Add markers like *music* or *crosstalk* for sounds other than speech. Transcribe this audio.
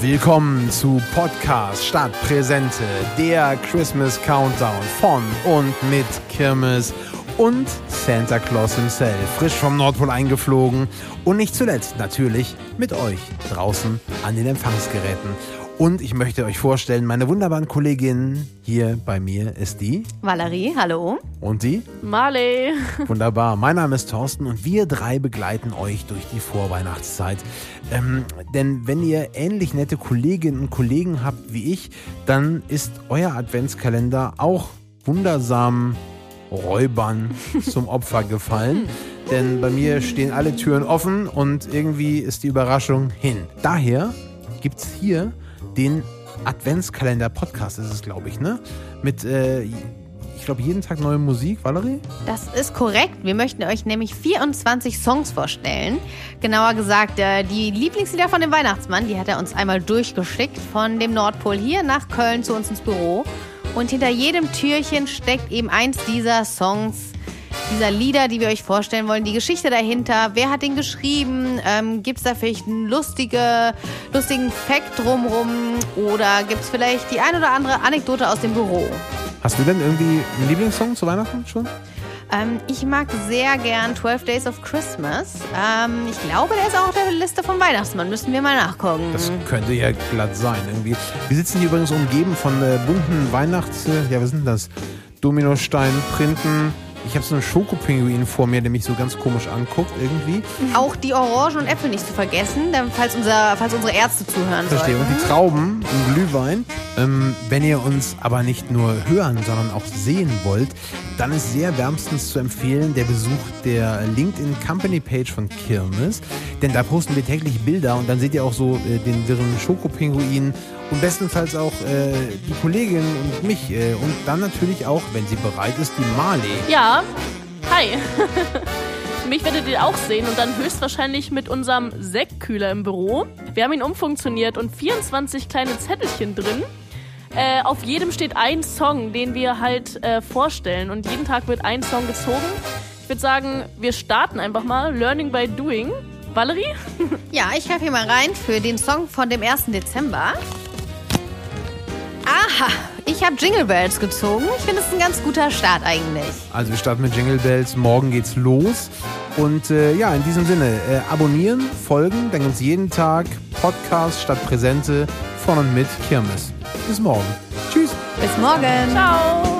Willkommen zu Podcast statt Präsente, der Christmas Countdown von und mit Kirmes und Santa Claus himself, frisch vom Nordpol eingeflogen und nicht zuletzt natürlich mit euch draußen an den Empfangsgeräten. Und ich möchte euch vorstellen, meine wunderbaren Kolleginnen hier bei mir ist die Valerie, hallo. und die Marley. Wunderbar. Mein Name ist Thorsten und wir drei begleiten euch durch die Vorweihnachtszeit. Ähm, denn wenn ihr ähnlich nette Kolleginnen und Kollegen habt wie ich, dann ist euer Adventskalender auch wundersam Räubern *laughs* zum Opfer gefallen. Denn bei mir stehen alle Türen offen und irgendwie ist die Überraschung hin. Daher gibt's hier den Adventskalender-Podcast, ist es, glaube ich, ne? Mit, äh, ich glaube, jeden Tag neue Musik. Valerie? Das ist korrekt. Wir möchten euch nämlich 24 Songs vorstellen. Genauer gesagt, äh, die Lieblingslieder von dem Weihnachtsmann, die hat er uns einmal durchgeschickt von dem Nordpol hier nach Köln zu uns ins Büro. Und hinter jedem Türchen steckt eben eins dieser Songs, dieser Lieder, die wir euch vorstellen wollen. Die Geschichte dahinter, wer hat den geschrieben? Ähm, gibt es da vielleicht einen lustige, lustigen Fact drumrum? Oder gibt es vielleicht die ein oder andere Anekdote aus dem Büro? Hast du denn irgendwie einen Lieblingssong zu Weihnachten schon? Ähm, ich mag sehr gern 12 Days of Christmas. Ähm, ich glaube, der ist auch auf der Liste vom Weihnachtsmann. Müssen wir mal nachgucken. Das könnte ja glatt sein irgendwie. Wir sitzen hier übrigens umgeben von äh, bunten Weihnachts... Ja, was sind das? Dominostein, Printen. Ich habe so einen Schokopinguin vor mir, der mich so ganz komisch anguckt irgendwie. auch die Orangen und Äpfel nicht zu vergessen, falls, unser, falls unsere Ärzte zuhören Verstehe. Und sollten. die Trauben im Glühwein. Ähm, wenn ihr uns aber nicht nur hören, sondern auch sehen wollt, dann ist sehr wärmstens zu empfehlen der Besuch der LinkedIn Company Page von Kirmes. Denn da posten wir täglich Bilder und dann seht ihr auch so äh, den wirren Schokopinguin und bestenfalls auch äh, die Kollegin und mich. Äh, und dann natürlich auch, wenn sie bereit ist, die Marley. Ja, hi. *laughs* Mich werdet ihr auch sehen und dann höchstwahrscheinlich mit unserem Sektkühler im Büro. Wir haben ihn umfunktioniert und 24 kleine Zettelchen drin. Äh, auf jedem steht ein Song, den wir halt äh, vorstellen und jeden Tag wird ein Song gezogen. Ich würde sagen, wir starten einfach mal. Learning by Doing. Valerie? *laughs* Ja, ich greife hier mal rein für den Song von dem 1. Dezember. Aha, ich habe Jingle Bells gezogen. Ich finde, es ist ein ganz guter Start eigentlich. Also wir starten mit Jingle Bells, morgen geht's los. Und äh, ja, in diesem Sinne, äh, abonnieren, folgen, dann gibt's jeden Tag Podcast statt Präsente von und mit Kirmes. Bis morgen. Tschüss. Bis morgen. Ciao.